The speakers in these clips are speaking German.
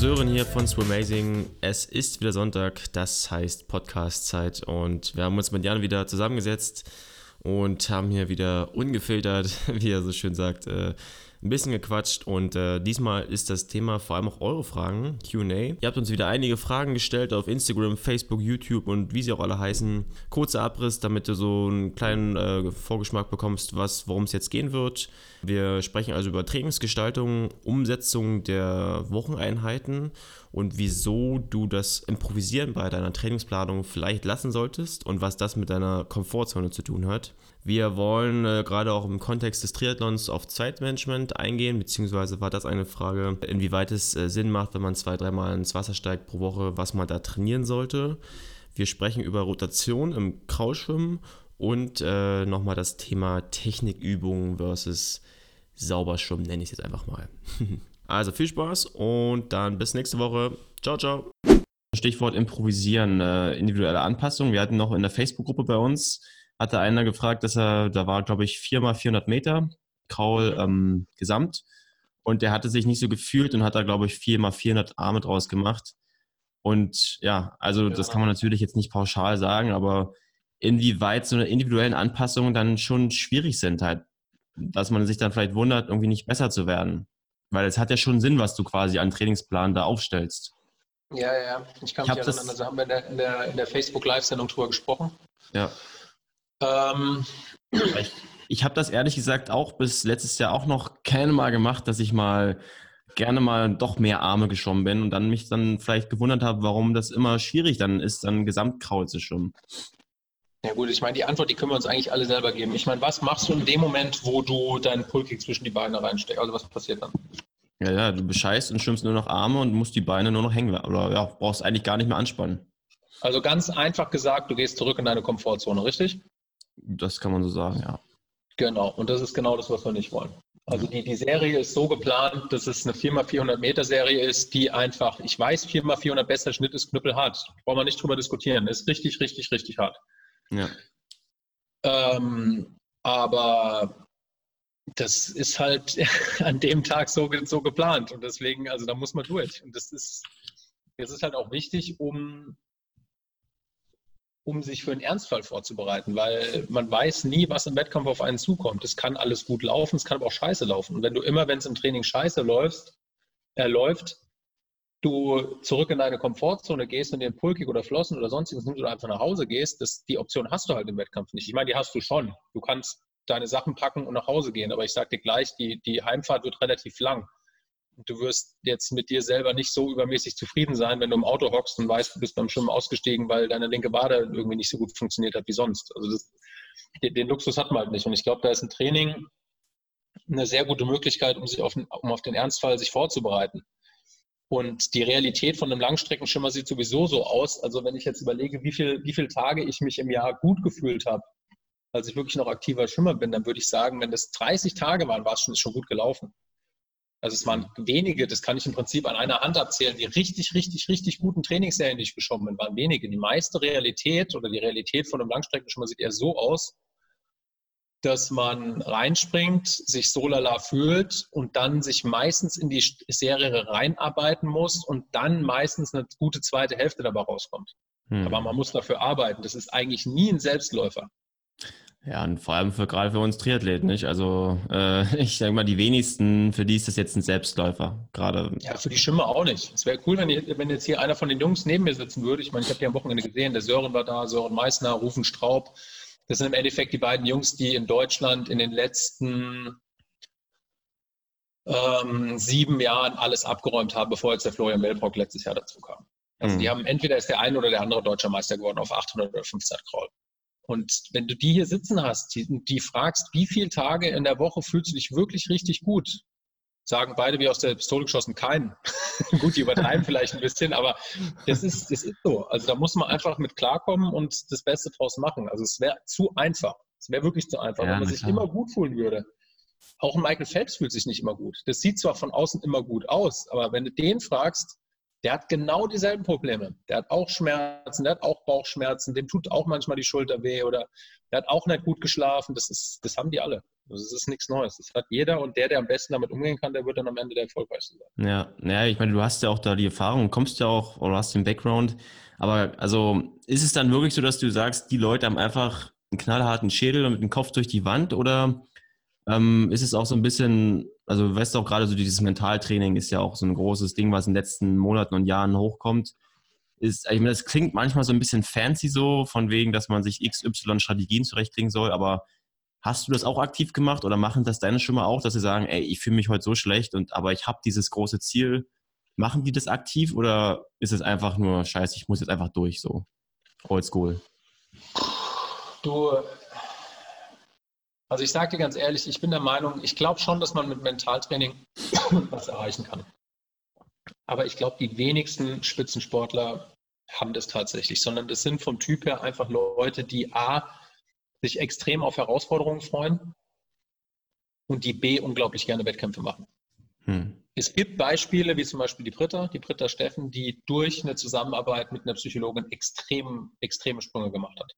Sören hier von Swimazing. Es ist wieder Sonntag, das heißt Podcast-Zeit und wir haben uns mit Jan wieder zusammengesetzt und haben hier wieder ungefiltert, wie er so schön sagt, äh, ein bisschen gequatscht und äh, diesmal ist das Thema vor allem auch eure Fragen, QA. Ihr habt uns wieder einige Fragen gestellt auf Instagram, Facebook, YouTube und wie sie auch alle heißen. Kurzer Abriss, damit du so einen kleinen äh, Vorgeschmack bekommst, worum es jetzt gehen wird. Wir sprechen also über Trainingsgestaltung, Umsetzung der Wocheneinheiten und wieso du das Improvisieren bei deiner Trainingsplanung vielleicht lassen solltest und was das mit deiner Komfortzone zu tun hat. Wir wollen äh, gerade auch im Kontext des Triathlons auf Zeitmanagement eingehen, beziehungsweise war das eine Frage, inwieweit es äh, Sinn macht, wenn man zwei, dreimal ins Wasser steigt pro Woche, was man da trainieren sollte. Wir sprechen über Rotation im Kraulschwimmen und äh, nochmal das Thema Technikübungen versus Sauberschwimmen, nenne ich es jetzt einfach mal. also viel Spaß und dann bis nächste Woche. Ciao, ciao. Stichwort Improvisieren, äh, individuelle Anpassung. Wir hatten noch in der Facebook-Gruppe bei uns hatte einer gefragt, dass er, da war, glaube ich, 4 mal 400 Meter Kraul mhm. ähm, gesamt. Und der hatte sich nicht so gefühlt und hat da, glaube ich, 4 mal 400 Arme draus gemacht. Und ja, also ja. das kann man natürlich jetzt nicht pauschal sagen, aber inwieweit so eine individuellen Anpassungen dann schon schwierig sind halt, dass man sich dann vielleicht wundert, irgendwie nicht besser zu werden. Weil es hat ja schon Sinn, was du quasi an Trainingsplan da aufstellst. Ja, ja, ich kann mich ich erinnern, also haben wir in der, in der, in der Facebook-Live-Sendung drüber gesprochen. Ja. Ähm. Ich, ich habe das ehrlich gesagt auch bis letztes Jahr auch noch keine Mal gemacht, dass ich mal gerne mal doch mehr Arme geschwommen bin und dann mich dann vielleicht gewundert habe, warum das immer schwierig dann ist, dann Gesamtkraul zu schwimmen. Ja gut, ich meine, die Antwort, die können wir uns eigentlich alle selber geben. Ich meine, was machst du in dem Moment, wo du deinen Pullkick zwischen die Beine reinsteckst? Also was passiert dann? Ja, ja, du bescheißt und schwimmst nur noch Arme und musst die Beine nur noch hängen. Oder ja, brauchst eigentlich gar nicht mehr anspannen. Also ganz einfach gesagt, du gehst zurück in deine Komfortzone, richtig? Das kann man so sagen, ja. Genau, und das ist genau das, was wir nicht wollen. Also die, die Serie ist so geplant, dass es eine 4x400 Meter Serie ist, die einfach, ich weiß, 4x400 besser Schnitt ist knüppelhart. Brauchen wir nicht drüber diskutieren. Ist richtig, richtig, richtig hart. Ja. Ähm, aber das ist halt an dem Tag so, so geplant und deswegen, also da muss man durch. Und das ist, das ist halt auch wichtig, um um sich für einen Ernstfall vorzubereiten, weil man weiß nie, was im Wettkampf auf einen zukommt. Es kann alles gut laufen, es kann aber auch scheiße laufen. Und wenn du immer, wenn es im Training scheiße äh, läuft, du zurück in deine Komfortzone gehst und dir Pulkig oder Flossen oder sonstiges nimmst oder einfach nach Hause gehst, das, die Option hast du halt im Wettkampf nicht. Ich meine, die hast du schon. Du kannst deine Sachen packen und nach Hause gehen, aber ich sage dir gleich, die, die Heimfahrt wird relativ lang du wirst jetzt mit dir selber nicht so übermäßig zufrieden sein, wenn du im Auto hockst und weißt, du bist beim Schwimmen ausgestiegen, weil deine linke Wade irgendwie nicht so gut funktioniert hat wie sonst. Also das, den, den, Luxus hat man halt nicht. Und ich glaube, da ist ein Training eine sehr gute Möglichkeit, um sich auf, um auf den Ernstfall sich vorzubereiten. Und die Realität von einem Langstreckenschimmer sieht sowieso so aus. Also wenn ich jetzt überlege, wie, viel, wie viele Tage ich mich im Jahr gut gefühlt habe, als ich wirklich noch aktiver Schwimmer bin, dann würde ich sagen, wenn das 30 Tage waren, war es schon, schon gut gelaufen. Also es waren wenige, das kann ich im Prinzip an einer Hand abzählen, die richtig, richtig, richtig guten Trainingsserien, die ich geschwommen bin, waren wenige. Die meiste Realität oder die Realität von einem Langstreckenschwimmer sieht eher so aus, dass man reinspringt, sich so lala fühlt und dann sich meistens in die Serie reinarbeiten muss und dann meistens eine gute zweite Hälfte dabei rauskommt. Hm. Aber man muss dafür arbeiten. Das ist eigentlich nie ein Selbstläufer. Ja, und vor allem für gerade für uns Triathleten, nicht? Also äh, ich denke mal, die wenigsten, für die ist das jetzt ein Selbstläufer, gerade. Ja, für die Schimmer auch nicht. Es wäre cool, wenn, ich, wenn jetzt hier einer von den Jungs neben mir sitzen würde. Ich meine, ich habe die am Wochenende gesehen, der Sören war da, Sören Meissner, Rufen Straub. Das sind im Endeffekt die beiden Jungs, die in Deutschland in den letzten ähm, sieben Jahren alles abgeräumt haben, bevor jetzt der Florian Melbrock letztes Jahr dazu kam. Also mhm. die haben entweder ist der eine oder der andere deutscher Meister geworden auf 800 oder 500 Kraul. Und wenn du die hier sitzen hast, die, die fragst, wie viele Tage in der Woche fühlst du dich wirklich richtig gut? Sagen beide wie aus der Pistole geschossen, keinen. gut, die übertreiben vielleicht ein bisschen, aber das ist, das ist so. Also da muss man einfach mit klarkommen und das Beste draus machen. Also es wäre zu einfach. Es wäre wirklich zu einfach, ja, wenn man sich klar. immer gut fühlen würde. Auch Michael Phelps fühlt sich nicht immer gut. Das sieht zwar von außen immer gut aus, aber wenn du den fragst, der hat genau dieselben Probleme. Der hat auch Schmerzen, der hat auch Bauchschmerzen, dem tut auch manchmal die Schulter weh oder der hat auch nicht gut geschlafen. Das, ist, das haben die alle. Also es ist nichts Neues. Das hat jeder und der, der am besten damit umgehen kann, der wird dann am Ende der erfolgreichste sein. Ja, ja, ich meine, du hast ja auch da die Erfahrung, kommst ja auch oder hast den Background. Aber also ist es dann wirklich so, dass du sagst, die Leute haben einfach einen knallharten Schädel und mit dem Kopf durch die Wand oder ähm, ist es auch so ein bisschen, also weißt du auch gerade so dieses Mentaltraining ist ja auch so ein großes Ding, was in den letzten Monaten und Jahren hochkommt. Ist, ich meine, das klingt manchmal so ein bisschen fancy so, von wegen, dass man sich XY-Strategien zurechtlegen soll, aber Hast du das auch aktiv gemacht oder machen das deine Schwimmer auch, dass sie sagen, ey, ich fühle mich heute so schlecht und aber ich habe dieses große Ziel. Machen die das aktiv oder ist es einfach nur scheiße, ich muss jetzt einfach durch so? Oldschool. Du, also ich sage dir ganz ehrlich, ich bin der Meinung, ich glaube schon, dass man mit Mentaltraining was erreichen kann. Aber ich glaube, die wenigsten Spitzensportler haben das tatsächlich, sondern das sind vom Typ her einfach Leute, die A, sich extrem auf Herausforderungen freuen und die B unglaublich gerne Wettkämpfe machen. Hm. Es gibt Beispiele, wie zum Beispiel die Britta, die Britta Steffen, die durch eine Zusammenarbeit mit einer Psychologin extrem, extreme Sprünge gemacht hat.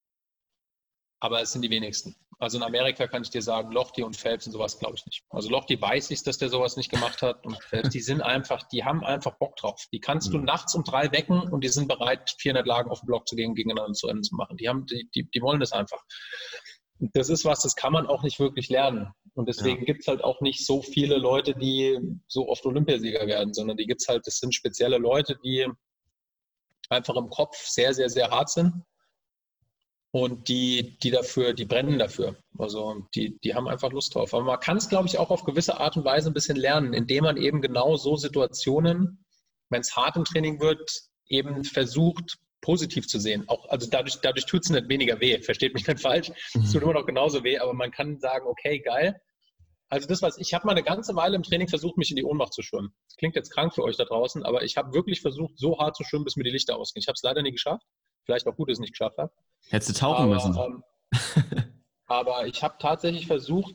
Aber es sind die wenigsten. Also in Amerika kann ich dir sagen, Lochte und Phelps und sowas glaube ich nicht. Also Lochte weiß ich, dass der sowas nicht gemacht hat und Phelps, die sind einfach, die haben einfach Bock drauf. Die kannst mhm. du nachts um drei wecken und die sind bereit, 400 Lagen auf den Block zu gehen, gegeneinander zu Rennen zu machen. Die haben, die, die, die wollen das einfach. Das ist was, das kann man auch nicht wirklich lernen. Und deswegen ja. gibt es halt auch nicht so viele Leute, die so oft Olympiasieger werden, sondern die gibt es halt, das sind spezielle Leute, die einfach im Kopf sehr, sehr, sehr hart sind und die, die dafür, die brennen dafür. Also die, die haben einfach Lust drauf. Aber man kann es, glaube ich, auch auf gewisse Art und Weise ein bisschen lernen, indem man eben genau so Situationen, wenn es hart im Training wird, eben versucht, positiv zu sehen. Auch, also dadurch, dadurch tut es nicht weniger weh. Versteht mich nicht falsch. Es tut mhm. immer noch genauso weh, aber man kann sagen, okay, geil. Also das was ich habe mal eine ganze Weile im Training versucht, mich in die Ohnmacht zu schwimmen. Das klingt jetzt krank für euch da draußen, aber ich habe wirklich versucht, so hart zu schwimmen, bis mir die Lichter ausgehen. Ich habe es leider nie geschafft. Vielleicht auch gut, dass ich es nicht geschafft habe. Hättest du tauchen aber, müssen. Ähm, aber ich habe tatsächlich versucht,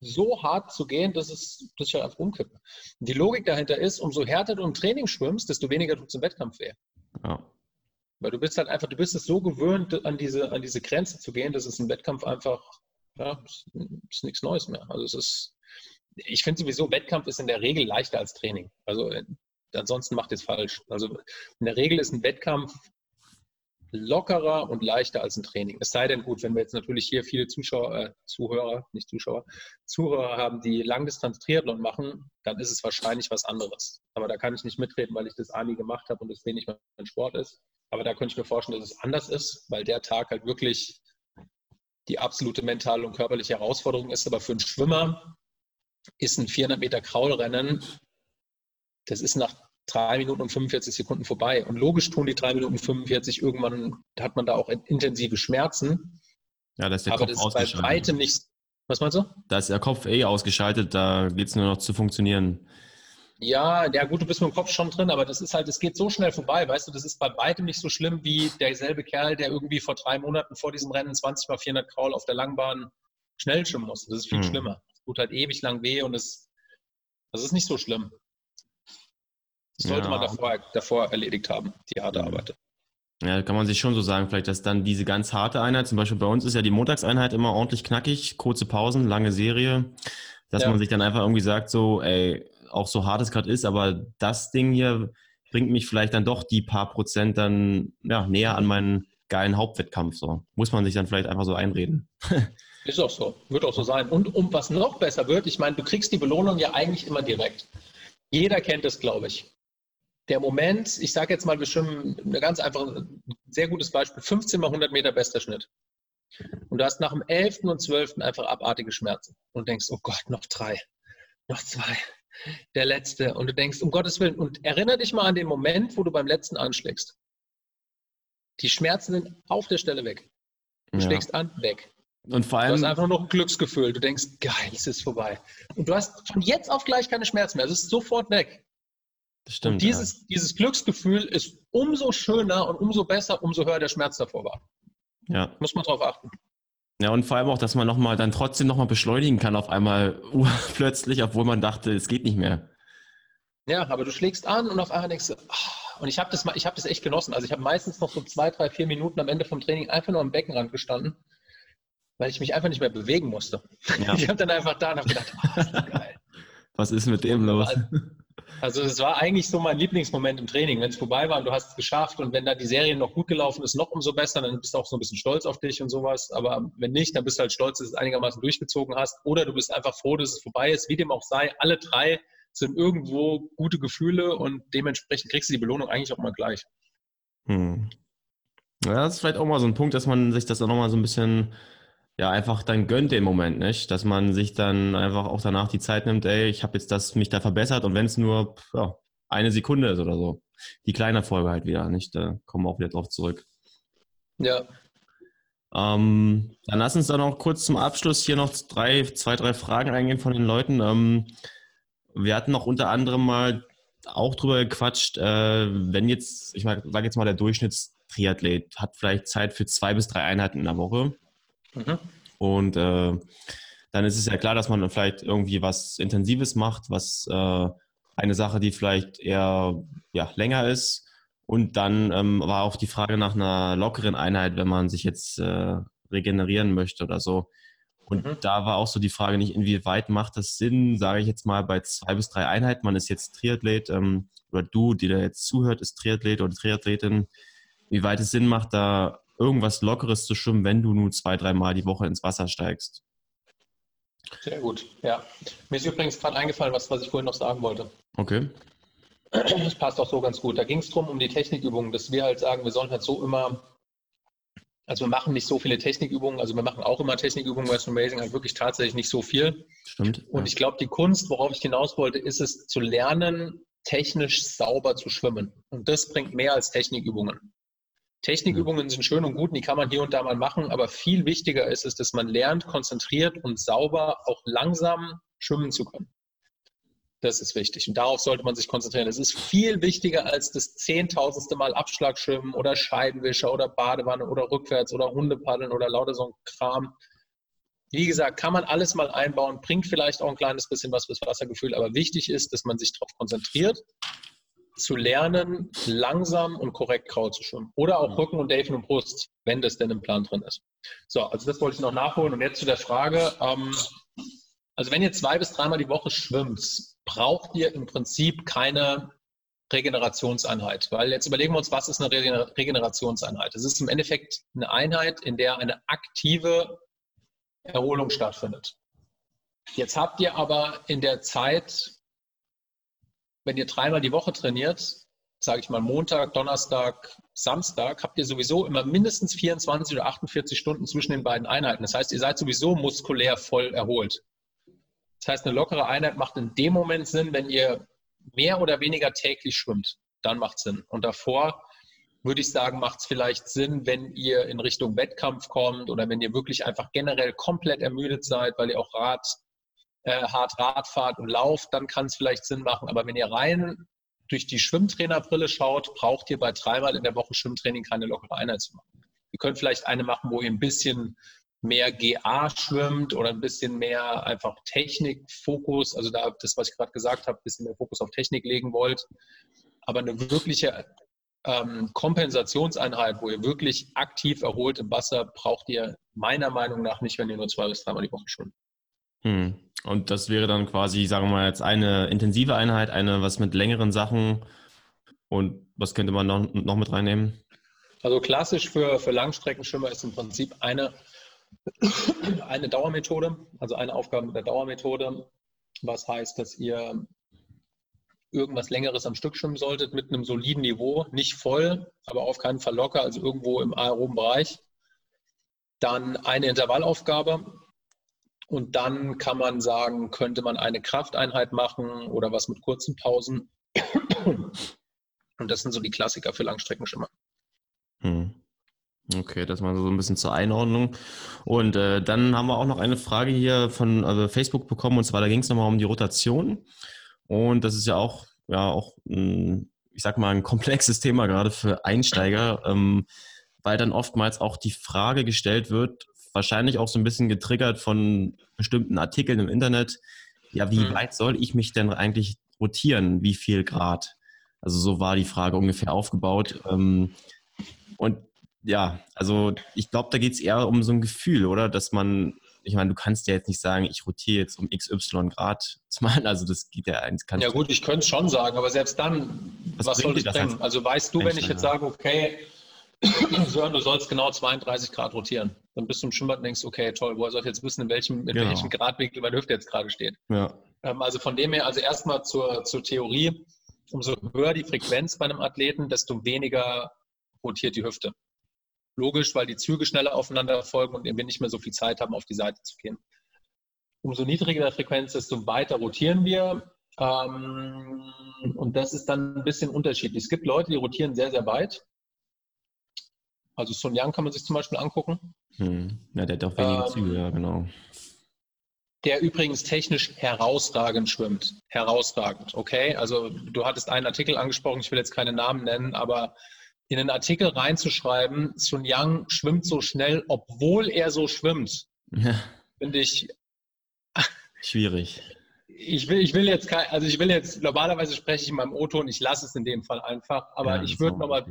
so hart zu gehen, dass, es, dass ich halt einfach umkippe. Die Logik dahinter ist, umso härter du im Training schwimmst, desto weniger tut es im Wettkampf weh. Ja. Weil du bist halt einfach, du bist es so gewöhnt, an diese, an diese Grenze zu gehen, dass es im Wettkampf einfach, ja, ist, ist nichts Neues mehr. Also es ist, ich finde sowieso, Wettkampf ist in der Regel leichter als Training. Also äh, ansonsten macht es falsch. Also in der Regel ist ein Wettkampf lockerer und leichter als ein Training. Es sei denn, gut, wenn wir jetzt natürlich hier viele Zuschauer, äh, Zuhörer, nicht Zuschauer, Zuhörer haben, die Langdistanz-Triathlon machen, dann ist es wahrscheinlich was anderes. Aber da kann ich nicht mitreden, weil ich das A gemacht habe und es wenig mein Sport ist. Aber da könnte ich mir vorstellen, dass es anders ist, weil der Tag halt wirklich die absolute mentale und körperliche Herausforderung ist. Aber für einen Schwimmer ist ein 400 Meter Kraulrennen, das ist nach drei Minuten und 45 Sekunden vorbei. Und logisch tun die drei Minuten 45 irgendwann, hat man da auch intensive Schmerzen. Ja, da ist der Aber Kopf das ist bei weitem nicht. Was meinst du? Da ist der Kopf eh ausgeschaltet, da geht es nur noch zu funktionieren. Ja, ja gut, du bist mit dem Kopf schon drin, aber das ist halt, es geht so schnell vorbei, weißt du, das ist bei weitem nicht so schlimm wie derselbe Kerl, der irgendwie vor drei Monaten vor diesem Rennen 20 mal 400 Kraul auf der Langbahn schnell schwimmen muss. Das ist viel hm. schlimmer. Es tut halt ewig lang weh und es, das ist nicht so schlimm. Das sollte ja. man davor, davor erledigt haben, die harte Arbeit. Ja, kann man sich schon so sagen, vielleicht, dass dann diese ganz harte Einheit, zum Beispiel bei uns ist ja die Montagseinheit immer ordentlich knackig, kurze Pausen, lange Serie, dass ja. man sich dann einfach irgendwie sagt, so, ey, auch so hart es gerade ist, aber das Ding hier bringt mich vielleicht dann doch die paar Prozent dann ja, näher an meinen geilen Hauptwettkampf. So. Muss man sich dann vielleicht einfach so einreden. ist auch so, wird auch so sein. Und um was noch besser wird, ich meine, du kriegst die Belohnung ja eigentlich immer direkt. Jeder kennt es, glaube ich der Moment, ich sage jetzt mal, wir schwimmen ein ganz einfach, sehr gutes Beispiel, 15 mal 100 Meter bester Schnitt. Und du hast nach dem 11. und 12. einfach abartige Schmerzen und denkst, oh Gott, noch drei, noch zwei, der letzte. Und du denkst, um Gottes Willen, und erinnere dich mal an den Moment, wo du beim letzten anschlägst. Die Schmerzen sind auf der Stelle weg. Du ja. schlägst an, weg. Und vor allem. Du hast einfach nur noch ein Glücksgefühl. Du denkst, geil, es ist vorbei. Und du hast von jetzt auf gleich keine Schmerzen mehr. Es ist sofort weg. Stimmt. Und dieses, ja. dieses Glücksgefühl ist umso schöner und umso besser, umso höher der Schmerz davor war. Ja. Muss man drauf achten. Ja, und vor allem auch, dass man nochmal dann trotzdem nochmal beschleunigen kann auf einmal plötzlich, obwohl man dachte, es geht nicht mehr. Ja, aber du schlägst an und auf einmal denkst du, oh, und ich habe das, hab das echt genossen. Also ich habe meistens noch so zwei, drei, vier Minuten am Ende vom Training einfach nur am Beckenrand gestanden weil ich mich einfach nicht mehr bewegen musste. Ja. Ich habe dann einfach da und habe gedacht, oh, ist geil. Was ist mit dem los? Also es war eigentlich so mein Lieblingsmoment im Training, wenn es vorbei war und du hast es geschafft und wenn da die Serie noch gut gelaufen ist, noch umso besser, dann bist du auch so ein bisschen stolz auf dich und sowas. Aber wenn nicht, dann bist du halt stolz, dass du es einigermaßen durchgezogen hast oder du bist einfach froh, dass es vorbei ist. Wie dem auch sei, alle drei sind irgendwo gute Gefühle und dementsprechend kriegst du die Belohnung eigentlich auch mal gleich. Hm. Ja, das ist vielleicht auch mal so ein Punkt, dass man sich das auch nochmal so ein bisschen ja einfach dann gönnt den Moment, nicht? Dass man sich dann einfach auch danach die Zeit nimmt, ey, ich habe jetzt das mich da verbessert und wenn es nur ja, eine Sekunde ist oder so. Die kleine Folge halt wieder, nicht? Da kommen wir auch wieder drauf zurück. Ja. Ähm, dann lass uns dann auch kurz zum Abschluss hier noch drei, zwei, drei Fragen eingehen von den Leuten. Ähm, wir hatten noch unter anderem mal auch drüber gequatscht, äh, wenn jetzt, ich sage jetzt mal, der Durchschnittstriathlet hat vielleicht Zeit für zwei bis drei Einheiten in der Woche Mhm. Und äh, dann ist es ja klar, dass man vielleicht irgendwie was Intensives macht, was äh, eine Sache, die vielleicht eher ja, länger ist. Und dann ähm, war auch die Frage nach einer lockeren Einheit, wenn man sich jetzt äh, regenerieren möchte oder so. Und mhm. da war auch so die Frage nicht, inwieweit macht das Sinn, sage ich jetzt mal, bei zwei bis drei Einheiten, man ist jetzt Triathlet ähm, oder du, die da jetzt zuhört, ist Triathlet oder Triathletin, wie weit es Sinn macht, da irgendwas Lockeres zu schwimmen, wenn du nur zwei, dreimal die Woche ins Wasser steigst. Sehr gut, ja. Mir ist übrigens gerade eingefallen, was, was ich vorhin noch sagen wollte. Okay. Das passt auch so ganz gut. Da ging es darum, um die Technikübungen, dass wir halt sagen, wir sollen halt so immer, also wir machen nicht so viele Technikübungen, also wir machen auch immer Technikübungen, Western Amazing halt wirklich tatsächlich nicht so viel. Stimmt. Und ja. ich glaube, die Kunst, worauf ich hinaus wollte, ist es zu lernen, technisch sauber zu schwimmen. Und das bringt mehr als Technikübungen. Technikübungen sind schön und gut, die kann man hier und da mal machen, aber viel wichtiger ist es, dass man lernt, konzentriert und sauber auch langsam schwimmen zu können. Das ist wichtig und darauf sollte man sich konzentrieren. Es ist viel wichtiger als das zehntausendste Mal Abschlagschwimmen oder Scheibenwischer oder Badewanne oder rückwärts oder Hundepaddeln oder lauter so ein Kram. Wie gesagt, kann man alles mal einbauen, bringt vielleicht auch ein kleines bisschen was fürs Wassergefühl, aber wichtig ist, dass man sich darauf konzentriert zu lernen, langsam und korrekt Kraut zu schwimmen. Oder auch Rücken und Delfin und Brust, wenn das denn im Plan drin ist. So, also das wollte ich noch nachholen. Und jetzt zu der Frage, ähm, also wenn ihr zwei bis dreimal die Woche schwimmt, braucht ihr im Prinzip keine Regenerationseinheit. Weil jetzt überlegen wir uns, was ist eine Regenerationseinheit? Es ist im Endeffekt eine Einheit, in der eine aktive Erholung stattfindet. Jetzt habt ihr aber in der Zeit wenn ihr dreimal die Woche trainiert, sage ich mal Montag, Donnerstag, Samstag, habt ihr sowieso immer mindestens 24 oder 48 Stunden zwischen den beiden Einheiten. Das heißt, ihr seid sowieso muskulär voll erholt. Das heißt, eine lockere Einheit macht in dem Moment Sinn, wenn ihr mehr oder weniger täglich schwimmt. Dann macht es Sinn. Und davor würde ich sagen, macht es vielleicht Sinn, wenn ihr in Richtung Wettkampf kommt oder wenn ihr wirklich einfach generell komplett ermüdet seid, weil ihr auch Rad äh, hart Radfahrt und lauft, dann kann es vielleicht Sinn machen. Aber wenn ihr rein durch die Schwimmtrainerbrille schaut, braucht ihr bei dreimal in der Woche Schwimmtraining keine lockere Einheit zu machen. Ihr könnt vielleicht eine machen, wo ihr ein bisschen mehr GA schwimmt oder ein bisschen mehr einfach Technikfokus, also da das, was ich gerade gesagt habe, ein bisschen mehr Fokus auf Technik legen wollt. Aber eine wirkliche ähm, Kompensationseinheit, wo ihr wirklich aktiv erholt im Wasser, braucht ihr meiner Meinung nach nicht, wenn ihr nur zwei bis dreimal die Woche schwimmt. Hm. Und das wäre dann quasi, sagen wir mal, jetzt eine intensive Einheit, eine was mit längeren Sachen. Und was könnte man noch, noch mit reinnehmen? Also klassisch für, für Langstreckenschwimmer ist im Prinzip eine, eine Dauermethode, also eine Aufgabe mit der Dauermethode, was heißt, dass ihr irgendwas Längeres am Stück schwimmen solltet mit einem soliden Niveau, nicht voll, aber auf keinen Fall locker, also irgendwo im aeroben Bereich. Dann eine Intervallaufgabe, und dann kann man sagen, könnte man eine Krafteinheit machen oder was mit kurzen Pausen. Und das sind so die Klassiker für Langstreckenschimmer. Hm. Okay, das mal so ein bisschen zur Einordnung. Und äh, dann haben wir auch noch eine Frage hier von also Facebook bekommen, und zwar da ging es nochmal um die Rotation. Und das ist ja auch, ja, auch ein, ich sag mal, ein komplexes Thema gerade für Einsteiger, ähm, weil dann oftmals auch die Frage gestellt wird, wahrscheinlich auch so ein bisschen getriggert von bestimmten Artikeln im Internet. Ja, wie mhm. weit soll ich mich denn eigentlich rotieren? Wie viel Grad? Also so war die Frage ungefähr aufgebaut. Ähm, und ja, also ich glaube, da geht es eher um so ein Gefühl, oder? Dass man, ich meine, du kannst ja jetzt nicht sagen, ich rotiere jetzt um XY Grad mal, also das geht ja eins. Ja gut, ich könnte es schon sagen, aber selbst dann, was, was soll das bringen? Also weißt du, wenn ich jetzt sage, okay, Sören, du sollst genau 32 Grad rotieren, dann bist du im Schwimmbad und denkst, okay, toll, woher soll ich jetzt wissen, in welchem, in genau. welchem Gradwinkel meine Hüfte jetzt gerade steht? Ja. Ähm, also von dem her, also erstmal zur, zur Theorie, umso höher die Frequenz bei einem Athleten, desto weniger rotiert die Hüfte. Logisch, weil die Züge schneller aufeinander folgen und wir nicht mehr so viel Zeit haben, auf die Seite zu gehen. Umso niedriger die Frequenz, desto weiter rotieren wir. Ähm, und das ist dann ein bisschen unterschiedlich. Es gibt Leute, die rotieren sehr, sehr weit. Also Sun Yang kann man sich zum Beispiel angucken. Hm. Ja, der hat auch wenige ähm, Züge, ja, genau. Der übrigens technisch herausragend schwimmt. Herausragend, okay? Also du hattest einen Artikel angesprochen, ich will jetzt keine Namen nennen, aber in den Artikel reinzuschreiben, Sun Yang schwimmt so schnell, obwohl er so schwimmt, ja. finde ich schwierig. Ich will, ich will jetzt kein, also ich will jetzt, normalerweise spreche ich in meinem O-Ton, ich lasse es in dem Fall einfach, aber ja, ich würde nochmal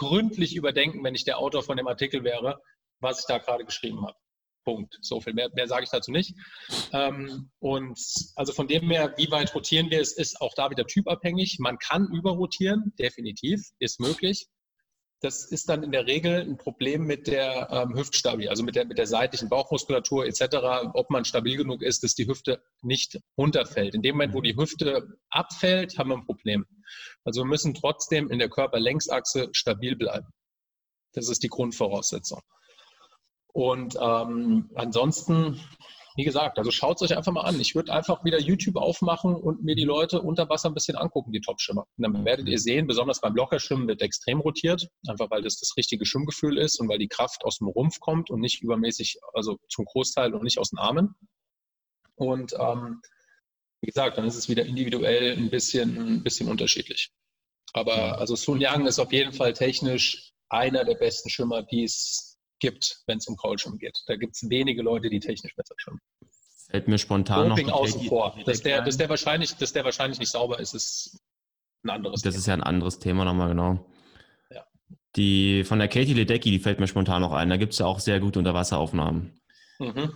gründlich überdenken, wenn ich der Autor von dem Artikel wäre, was ich da gerade geschrieben habe. Punkt. So viel mehr, mehr sage ich dazu nicht. Ähm, und also von dem her, wie weit rotieren wir, es ist auch da wieder typabhängig. Man kann überrotieren, definitiv, ist möglich das ist dann in der Regel ein Problem mit der ähm, Hüftstabil, also mit der, mit der seitlichen Bauchmuskulatur etc., ob man stabil genug ist, dass die Hüfte nicht runterfällt. In dem Moment, wo die Hüfte abfällt, haben wir ein Problem. Also wir müssen trotzdem in der Körperlängsachse stabil bleiben. Das ist die Grundvoraussetzung. Und ähm, ansonsten wie gesagt, also schaut es euch einfach mal an. Ich würde einfach wieder YouTube aufmachen und mir die Leute unter Wasser ein bisschen angucken, die Top-Schwimmer. Und dann werdet ihr sehen, besonders beim Lockerschwimmen wird extrem rotiert, einfach weil das das richtige Schwimmgefühl ist und weil die Kraft aus dem Rumpf kommt und nicht übermäßig, also zum Großteil und nicht aus den Armen. Und ähm, wie gesagt, dann ist es wieder individuell ein bisschen, ein bisschen unterschiedlich. Aber also Sun Yang ist auf jeden Fall technisch einer der besten Schwimmer, die es gibt, wenn es um Kraulschwimmen geht. Da gibt es wenige Leute, die technisch besser schwimmen. Fällt mir spontan Doping noch außen vor. Dass der, dass, der wahrscheinlich, dass der wahrscheinlich nicht sauber ist, ist ein anderes Das Thema. ist ja ein anderes Thema nochmal, genau. Ja. Die von der Katie Ledecky, die fällt mir spontan noch ein. Da gibt es ja auch sehr gute Unterwasseraufnahmen. Mhm.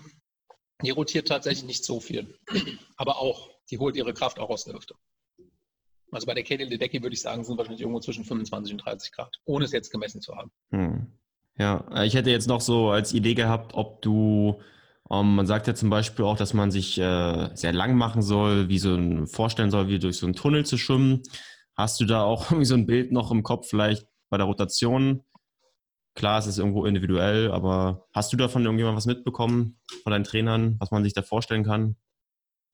Die rotiert tatsächlich nicht so viel. Aber auch, die holt ihre Kraft auch aus der Hüfte. Also bei der Katie Ledecky würde ich sagen, sind wahrscheinlich irgendwo zwischen 25 und 30 Grad, ohne es jetzt gemessen zu haben. Hm. Ja, äh, ich hätte jetzt noch so als Idee gehabt, ob du, ähm, man sagt ja zum Beispiel auch, dass man sich äh, sehr lang machen soll, wie so ein, vorstellen soll, wie durch so einen Tunnel zu schwimmen. Hast du da auch irgendwie so ein Bild noch im Kopf, vielleicht bei der Rotation? Klar, es ist irgendwo individuell, aber hast du davon irgendjemand was mitbekommen von deinen Trainern, was man sich da vorstellen kann?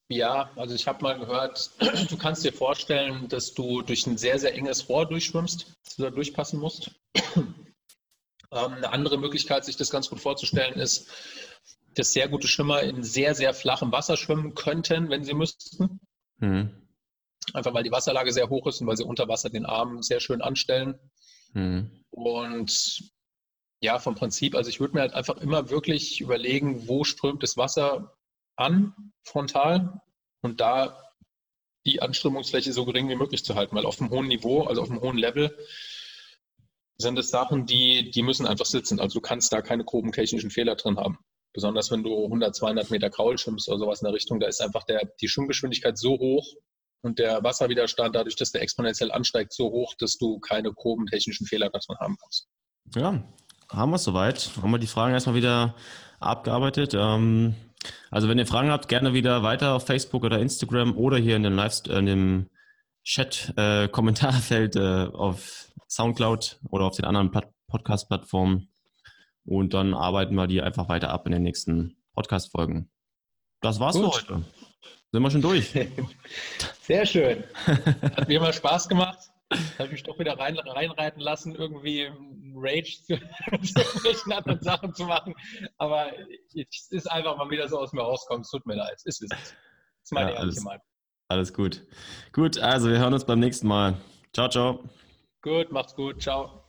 Ja, also ich habe mal gehört, du kannst dir vorstellen, dass du durch ein sehr, sehr enges Rohr durchschwimmst, dass du da durchpassen musst. Ähm, eine andere Möglichkeit, sich das ganz gut vorzustellen, ist, dass sehr gute Schwimmer in sehr, sehr flachem Wasser schwimmen könnten, wenn sie müssten. Mhm. Einfach weil die Wasserlage sehr hoch ist und weil sie unter Wasser den Arm sehr schön anstellen. Mhm. Und ja, vom Prinzip, also ich würde mir halt einfach immer wirklich überlegen, wo strömt das Wasser an, frontal, und da die Anströmungsfläche so gering wie möglich zu halten, weil auf einem hohen Niveau, also auf einem hohen Level, sind es Sachen, die, die müssen einfach sitzen. Also du kannst da keine groben technischen Fehler drin haben. Besonders wenn du 100, 200 Meter Kraul schwimmst oder sowas in der Richtung, da ist einfach der, die Schwimmgeschwindigkeit so hoch und der Wasserwiderstand, dadurch, dass der exponentiell ansteigt, so hoch, dass du keine groben technischen Fehler darin haben kannst. Ja, haben wir es soweit. Haben wir die Fragen erstmal wieder abgearbeitet. Ähm, also wenn ihr Fragen habt, gerne wieder weiter auf Facebook oder Instagram oder hier in, den Live in dem Chat-Kommentarfeld äh, äh, auf Soundcloud oder auf den anderen Podcast-Plattformen. Und dann arbeiten wir die einfach weiter ab in den nächsten Podcast-Folgen. Das war's Gut. für heute. Sind wir schon durch. Sehr schön. Hat mir immer Spaß gemacht. Habe ich mich doch wieder rein, reinreiten lassen, irgendwie Rage zu, zu anderen Sachen zu machen. Aber es ist einfach mal wieder so aus mir rauskommen. Es tut mir leid. Es ist es. Das ist meine ja, ehrliche Meinung. Alles gut. Gut, also wir hören uns beim nächsten Mal. Ciao, ciao. Gut, macht's gut. Ciao.